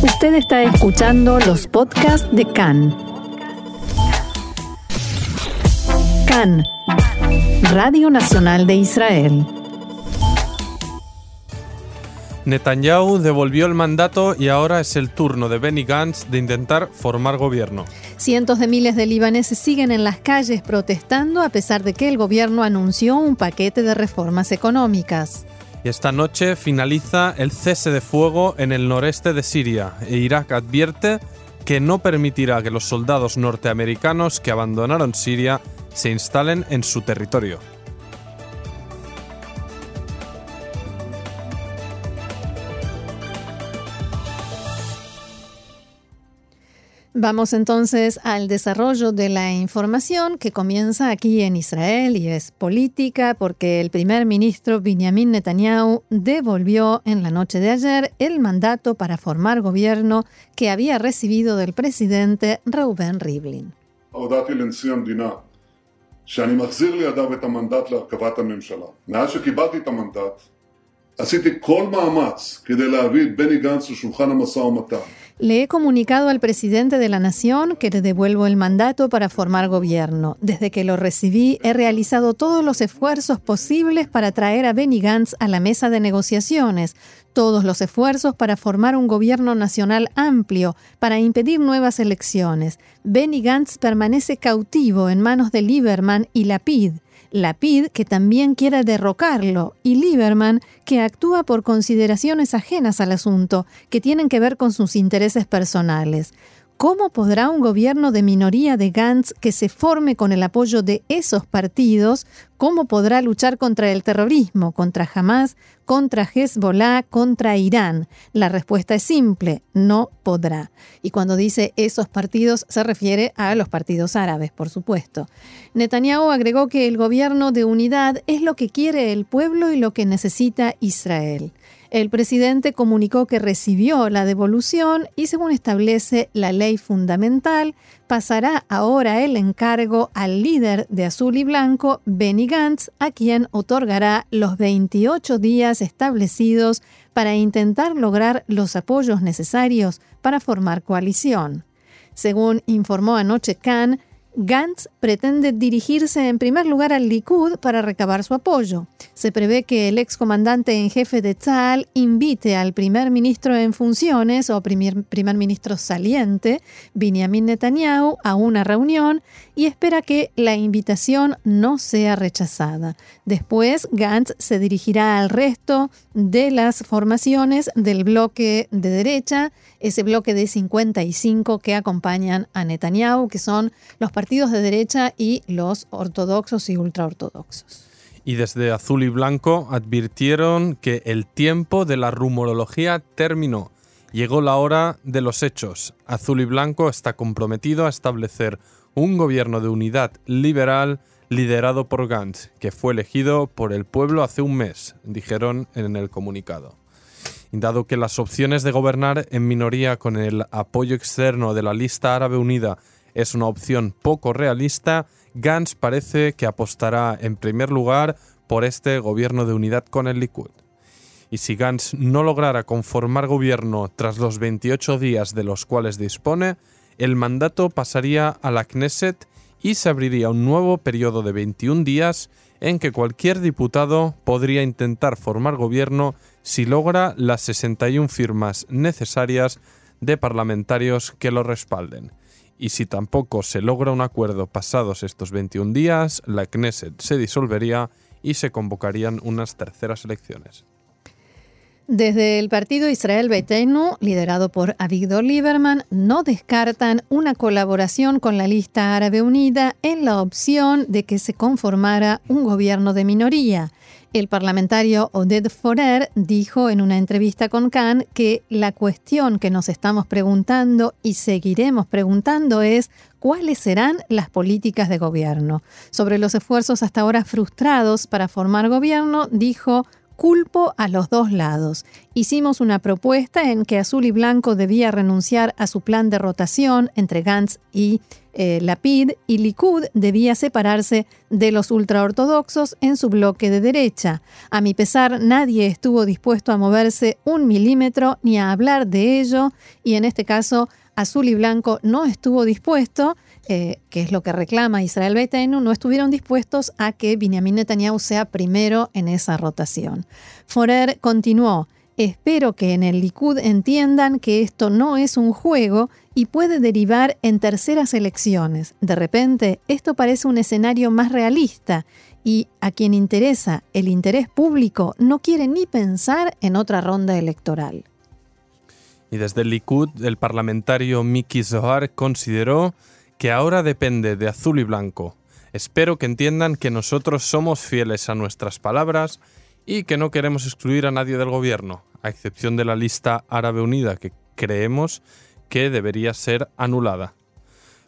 Usted está escuchando los podcasts de CAN. CAN, Radio Nacional de Israel. Netanyahu devolvió el mandato y ahora es el turno de Benny Gantz de intentar formar gobierno. Cientos de miles de libaneses siguen en las calles protestando a pesar de que el gobierno anunció un paquete de reformas económicas. Y esta noche finaliza el cese de fuego en el noreste de Siria e Irak advierte que no permitirá que los soldados norteamericanos que abandonaron Siria se instalen en su territorio. Vamos entonces al desarrollo de la información que comienza aquí en Israel y es política porque el primer ministro Benjamin Netanyahu devolvió en la noche de ayer el mandato para formar gobierno que había recibido del presidente Reuben Rivlin. Le he comunicado al presidente de la Nación que le devuelvo el mandato para formar gobierno. Desde que lo recibí, he realizado todos los esfuerzos posibles para traer a Benny Gantz a la mesa de negociaciones, todos los esfuerzos para formar un gobierno nacional amplio, para impedir nuevas elecciones. Benny Gantz permanece cautivo en manos de Lieberman y Lapid. Lapid, que también quiere derrocarlo, y Lieberman, que actúa por consideraciones ajenas al asunto, que tienen que ver con sus intereses personales. ¿Cómo podrá un gobierno de minoría de Gantz que se forme con el apoyo de esos partidos, cómo podrá luchar contra el terrorismo, contra Hamas, contra Hezbollah, contra Irán? La respuesta es simple, no podrá. Y cuando dice esos partidos se refiere a los partidos árabes, por supuesto. Netanyahu agregó que el gobierno de unidad es lo que quiere el pueblo y lo que necesita Israel. El presidente comunicó que recibió la devolución y según establece la ley fundamental, pasará ahora el encargo al líder de Azul y Blanco, Benny Gantz, a quien otorgará los 28 días establecidos para intentar lograr los apoyos necesarios para formar coalición. Según informó anoche Khan, Gantz pretende dirigirse en primer lugar al Likud para recabar su apoyo. Se prevé que el excomandante en jefe de Tzal invite al primer ministro en funciones o primer, primer ministro saliente, Benjamin Netanyahu, a una reunión y espera que la invitación no sea rechazada. Después, Gantz se dirigirá al resto de las formaciones del bloque de derecha, ese bloque de 55 que acompañan a Netanyahu, que son los partidos de derecha y los ortodoxos y ultraortodoxos. Y desde Azul y Blanco advirtieron que el tiempo de la rumorología terminó. Llegó la hora de los hechos. Azul y Blanco está comprometido a establecer un gobierno de unidad liberal liderado por Gantz, que fue elegido por el pueblo hace un mes, dijeron en el comunicado. Dado que las opciones de gobernar en minoría con el apoyo externo de la lista árabe unida es una opción poco realista, Gantz parece que apostará en primer lugar por este gobierno de unidad con el Likud. Y si Gantz no lograra conformar gobierno tras los 28 días de los cuales dispone, el mandato pasaría a la Knesset y se abriría un nuevo periodo de 21 días en que cualquier diputado podría intentar formar gobierno si logra las 61 firmas necesarias de parlamentarios que lo respalden. Y si tampoco se logra un acuerdo pasados estos 21 días, la Knesset se disolvería y se convocarían unas terceras elecciones. Desde el partido Israel Beiteinu, liderado por Avigdor Lieberman, no descartan una colaboración con la lista árabe unida en la opción de que se conformara un gobierno de minoría. El parlamentario Oded Forer dijo en una entrevista con Khan que la cuestión que nos estamos preguntando y seguiremos preguntando es cuáles serán las políticas de gobierno. Sobre los esfuerzos hasta ahora frustrados para formar gobierno, dijo culpo a los dos lados. Hicimos una propuesta en que Azul y Blanco debía renunciar a su plan de rotación entre Gantz y eh, Lapid y Likud debía separarse de los ultraortodoxos en su bloque de derecha. A mi pesar, nadie estuvo dispuesto a moverse un milímetro ni a hablar de ello y en este caso Azul y Blanco no estuvo dispuesto eh, que es lo que reclama Israel Beitenu, no estuvieron dispuestos a que Benjamin Netanyahu sea primero en esa rotación. Forer continuó, espero que en el Likud entiendan que esto no es un juego y puede derivar en terceras elecciones. De repente, esto parece un escenario más realista y a quien interesa el interés público no quiere ni pensar en otra ronda electoral. Y desde el Likud, el parlamentario Miki Zohar consideró que ahora depende de azul y blanco. Espero que entiendan que nosotros somos fieles a nuestras palabras y que no queremos excluir a nadie del gobierno, a excepción de la lista árabe unida que creemos que debería ser anulada.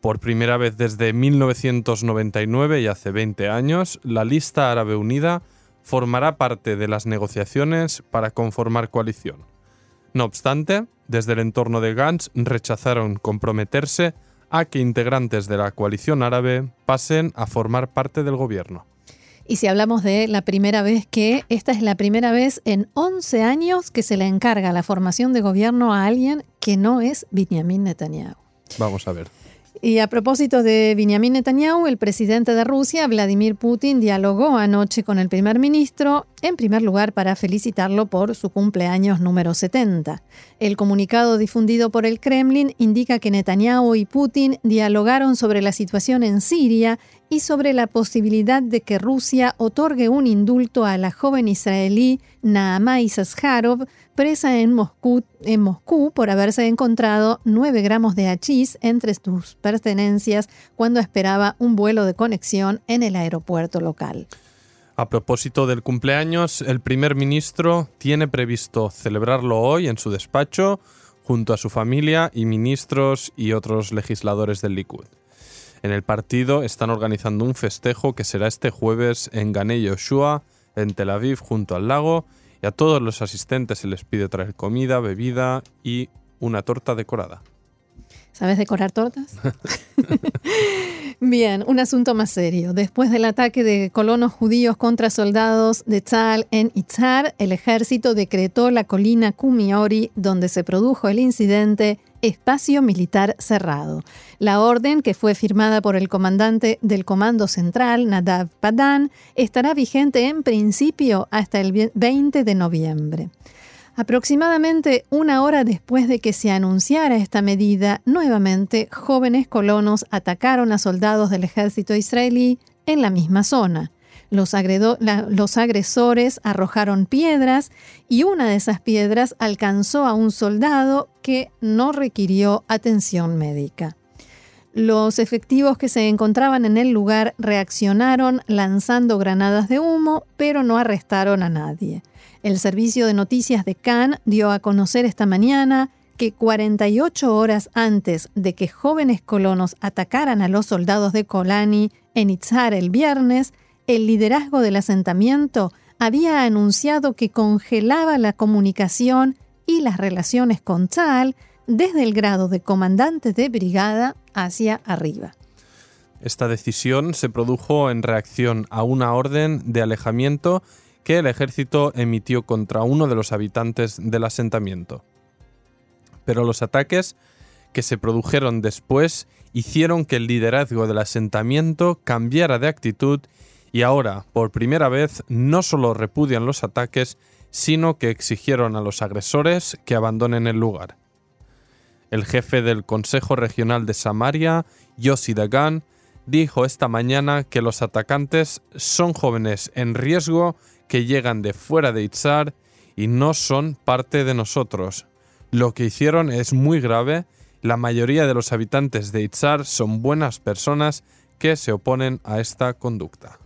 Por primera vez desde 1999 y hace 20 años, la lista árabe unida formará parte de las negociaciones para conformar coalición. No obstante, desde el entorno de Gantz rechazaron comprometerse a que integrantes de la coalición árabe pasen a formar parte del gobierno. Y si hablamos de la primera vez que, esta es la primera vez en 11 años que se le encarga la formación de gobierno a alguien que no es Benjamin Netanyahu. Vamos a ver. Y a propósito de Benjamin Netanyahu, el presidente de Rusia, Vladimir Putin, dialogó anoche con el primer ministro, en primer lugar para felicitarlo por su cumpleaños número 70. El comunicado difundido por el Kremlin indica que Netanyahu y Putin dialogaron sobre la situación en Siria y sobre la posibilidad de que Rusia otorgue un indulto a la joven israelí Naama Issacharov, presa en Moscú, por haberse encontrado 9 gramos de hachís entre sus pertenencias cuando esperaba un vuelo de conexión en el aeropuerto local. A propósito del cumpleaños, el primer ministro tiene previsto celebrarlo hoy en su despacho junto a su familia y ministros y otros legisladores del Likud. En el partido están organizando un festejo que será este jueves en Ganei Yoshua, en Tel Aviv, junto al lago, y a todos los asistentes se les pide traer comida, bebida y una torta decorada. ¿Sabes decorar tortas? Bien, un asunto más serio. Después del ataque de colonos judíos contra soldados de Tzal en Itzhar, el ejército decretó la colina Kumiori, donde se produjo el incidente, espacio militar cerrado. La orden, que fue firmada por el comandante del Comando Central, Nadav Padan, estará vigente en principio hasta el 20 de noviembre. Aproximadamente una hora después de que se anunciara esta medida, nuevamente jóvenes colonos atacaron a soldados del ejército israelí en la misma zona. Los, agresores arrojaron piedras y una de esas piedras alcanzó a un soldado que no requirió atención médica. Los efectivos que se encontraban en el lugar reaccionaron lanzando granadas de humo, pero no arrestaron a nadie. El servicio de noticias de Cannes dio a conocer esta mañana que 48 horas antes de que jóvenes colonos atacaran a los soldados de Kolani en Itzhar el viernes, el liderazgo del asentamiento había anunciado que congelaba la comunicación y las relaciones con Tzal desde el grado de comandante de brigada hacia arriba. Esta decisión se produjo en reacción a una orden de alejamiento que el ejército emitió contra uno de los habitantes del asentamiento. Pero los ataques que se produjeron después hicieron que el liderazgo del asentamiento cambiara de actitud y ahora, por primera vez, no solo repudian los ataques, sino que exigieron a los agresores que abandonen el lugar. El jefe del Consejo Regional de Samaria, Yossi Dagan, dijo esta mañana que los atacantes son jóvenes en riesgo que llegan de fuera de Itzar y no son parte de nosotros. Lo que hicieron es muy grave. La mayoría de los habitantes de Itzar son buenas personas que se oponen a esta conducta.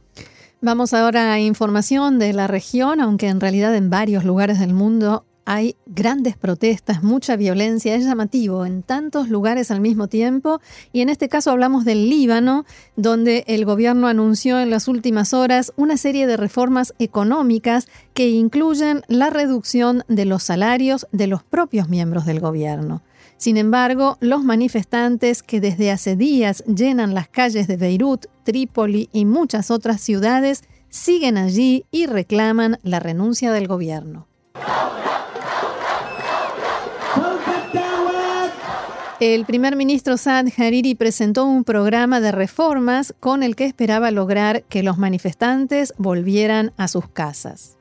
Vamos ahora a información de la región, aunque en realidad en varios lugares del mundo hay grandes protestas, mucha violencia, es llamativo en tantos lugares al mismo tiempo y en este caso hablamos del Líbano, donde el gobierno anunció en las últimas horas una serie de reformas económicas que incluyen la reducción de los salarios de los propios miembros del gobierno. Sin embargo, los manifestantes que desde hace días llenan las calles de Beirut, Trípoli y muchas otras ciudades siguen allí y reclaman la renuncia del gobierno. El primer ministro Saad Hariri presentó un programa de reformas con el que esperaba lograr que los manifestantes volvieran a sus casas.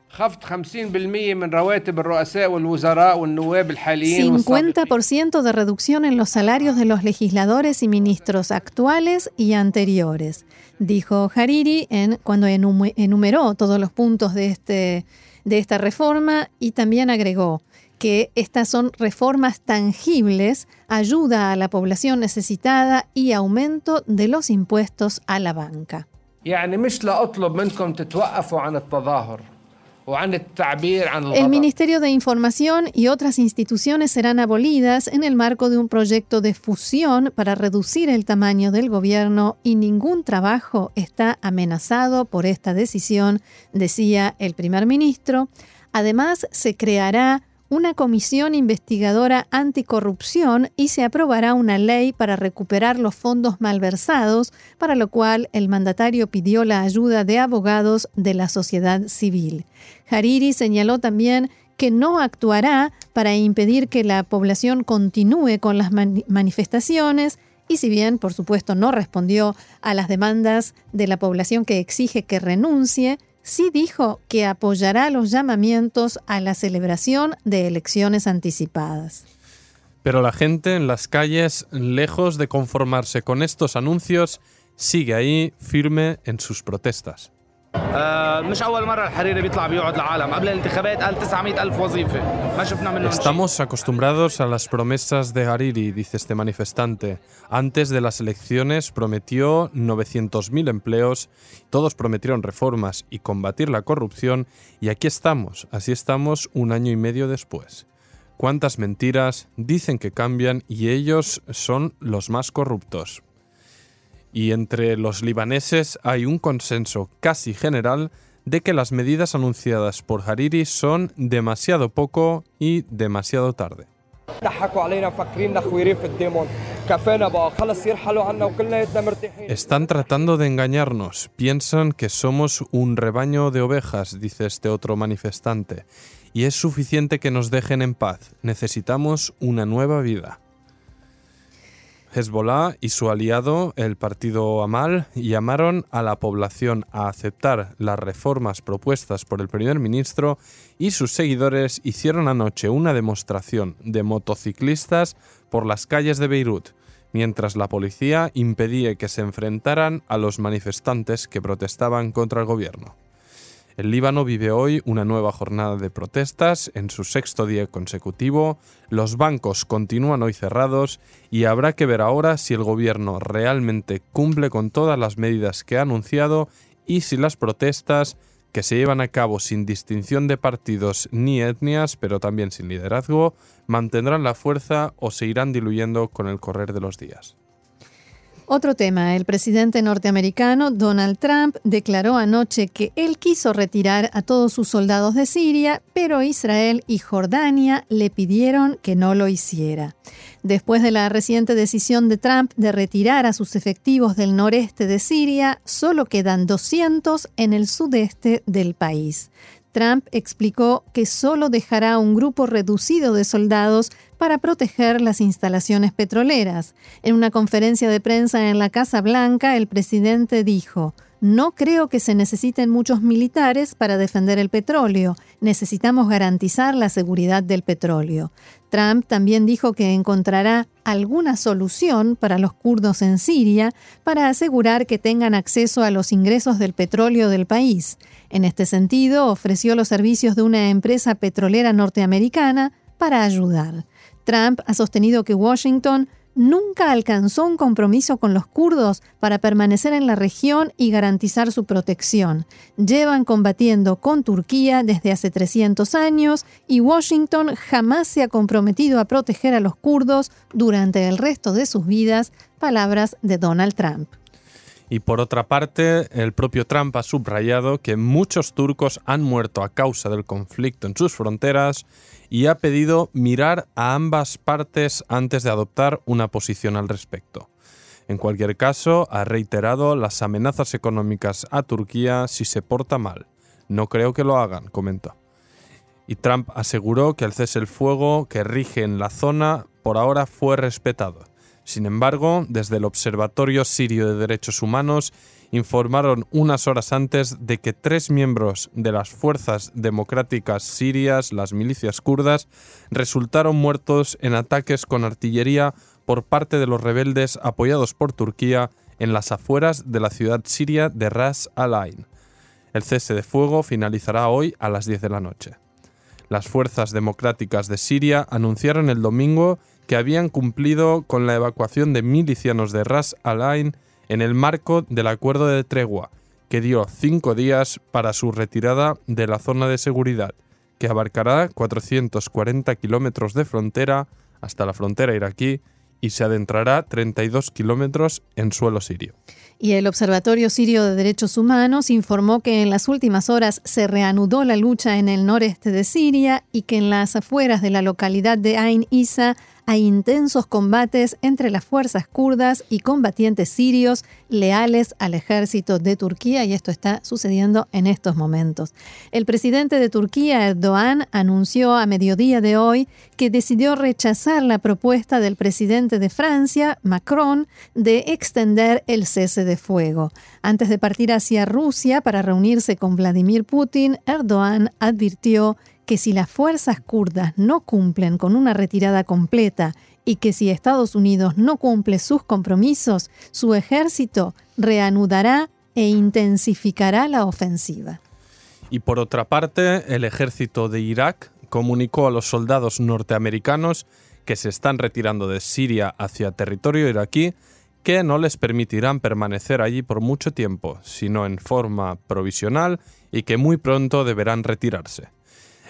50% de reducción en los salarios de los legisladores y ministros actuales y anteriores, dijo Hariri en, cuando enumeró todos los puntos de, este, de esta reforma y también agregó que estas son reformas tangibles, ayuda a la población necesitada y aumento de los impuestos a la banca. El Ministerio de Información y otras instituciones serán abolidas en el marco de un proyecto de fusión para reducir el tamaño del gobierno y ningún trabajo está amenazado por esta decisión, decía el primer ministro. Además, se creará una comisión investigadora anticorrupción y se aprobará una ley para recuperar los fondos malversados, para lo cual el mandatario pidió la ayuda de abogados de la sociedad civil. Hariri señaló también que no actuará para impedir que la población continúe con las manifestaciones y si bien, por supuesto, no respondió a las demandas de la población que exige que renuncie, sí dijo que apoyará los llamamientos a la celebración de elecciones anticipadas. Pero la gente en las calles, lejos de conformarse con estos anuncios, sigue ahí firme en sus protestas. Estamos acostumbrados a las promesas de Hariri, dice este manifestante. Antes de las elecciones prometió 900.000 empleos, todos prometieron reformas y combatir la corrupción, y aquí estamos, así estamos un año y medio después. ¿Cuántas mentiras dicen que cambian y ellos son los más corruptos? Y entre los libaneses hay un consenso casi general de que las medidas anunciadas por Hariri son demasiado poco y demasiado tarde. Están tratando de engañarnos. Piensan que somos un rebaño de ovejas, dice este otro manifestante. Y es suficiente que nos dejen en paz. Necesitamos una nueva vida. Hezbollah y su aliado, el partido Amal, llamaron a la población a aceptar las reformas propuestas por el primer ministro y sus seguidores hicieron anoche una demostración de motociclistas por las calles de Beirut, mientras la policía impedía que se enfrentaran a los manifestantes que protestaban contra el gobierno. El Líbano vive hoy una nueva jornada de protestas en su sexto día consecutivo, los bancos continúan hoy cerrados y habrá que ver ahora si el gobierno realmente cumple con todas las medidas que ha anunciado y si las protestas, que se llevan a cabo sin distinción de partidos ni etnias, pero también sin liderazgo, mantendrán la fuerza o se irán diluyendo con el correr de los días. Otro tema, el presidente norteamericano Donald Trump declaró anoche que él quiso retirar a todos sus soldados de Siria, pero Israel y Jordania le pidieron que no lo hiciera. Después de la reciente decisión de Trump de retirar a sus efectivos del noreste de Siria, solo quedan 200 en el sudeste del país. Trump explicó que solo dejará un grupo reducido de soldados para proteger las instalaciones petroleras. En una conferencia de prensa en la Casa Blanca, el presidente dijo, no creo que se necesiten muchos militares para defender el petróleo. Necesitamos garantizar la seguridad del petróleo. Trump también dijo que encontrará alguna solución para los kurdos en Siria para asegurar que tengan acceso a los ingresos del petróleo del país. En este sentido, ofreció los servicios de una empresa petrolera norteamericana para ayudar. Trump ha sostenido que Washington nunca alcanzó un compromiso con los kurdos para permanecer en la región y garantizar su protección. Llevan combatiendo con Turquía desde hace 300 años y Washington jamás se ha comprometido a proteger a los kurdos durante el resto de sus vidas, palabras de Donald Trump. Y por otra parte, el propio Trump ha subrayado que muchos turcos han muerto a causa del conflicto en sus fronteras y ha pedido mirar a ambas partes antes de adoptar una posición al respecto. En cualquier caso, ha reiterado las amenazas económicas a Turquía si se porta mal. No creo que lo hagan, comentó. Y Trump aseguró que el cese el fuego que rige en la zona por ahora fue respetado sin embargo, desde el Observatorio Sirio de Derechos Humanos informaron unas horas antes de que tres miembros de las fuerzas democráticas sirias, las milicias kurdas, resultaron muertos en ataques con artillería por parte de los rebeldes apoyados por Turquía en las afueras de la ciudad siria de Ras al Ain. El cese de fuego finalizará hoy a las 10 de la noche. Las fuerzas democráticas de Siria anunciaron el domingo que habían cumplido con la evacuación de milicianos de Ras al Ain en el marco del acuerdo de tregua, que dio cinco días para su retirada de la zona de seguridad, que abarcará 440 kilómetros de frontera hasta la frontera iraquí y se adentrará 32 kilómetros en suelo sirio. Y el Observatorio Sirio de Derechos Humanos informó que en las últimas horas se reanudó la lucha en el noreste de Siria y que en las afueras de la localidad de Ain Isa hay intensos combates entre las fuerzas kurdas y combatientes sirios leales al ejército de Turquía y esto está sucediendo en estos momentos. El presidente de Turquía, Erdogan, anunció a mediodía de hoy que decidió rechazar la propuesta del presidente de Francia, Macron, de extender el cese de fuego. Antes de partir hacia Rusia para reunirse con Vladimir Putin, Erdogan advirtió que si las fuerzas kurdas no cumplen con una retirada completa y que si Estados Unidos no cumple sus compromisos, su ejército reanudará e intensificará la ofensiva. Y por otra parte, el ejército de Irak comunicó a los soldados norteamericanos que se están retirando de Siria hacia territorio iraquí que no les permitirán permanecer allí por mucho tiempo, sino en forma provisional y que muy pronto deberán retirarse.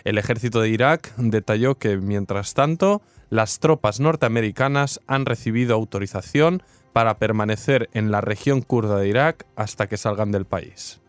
El ejército de Irak detalló que, mientras tanto, las tropas norteamericanas han recibido autorización para permanecer en la región kurda de Irak hasta que salgan del país.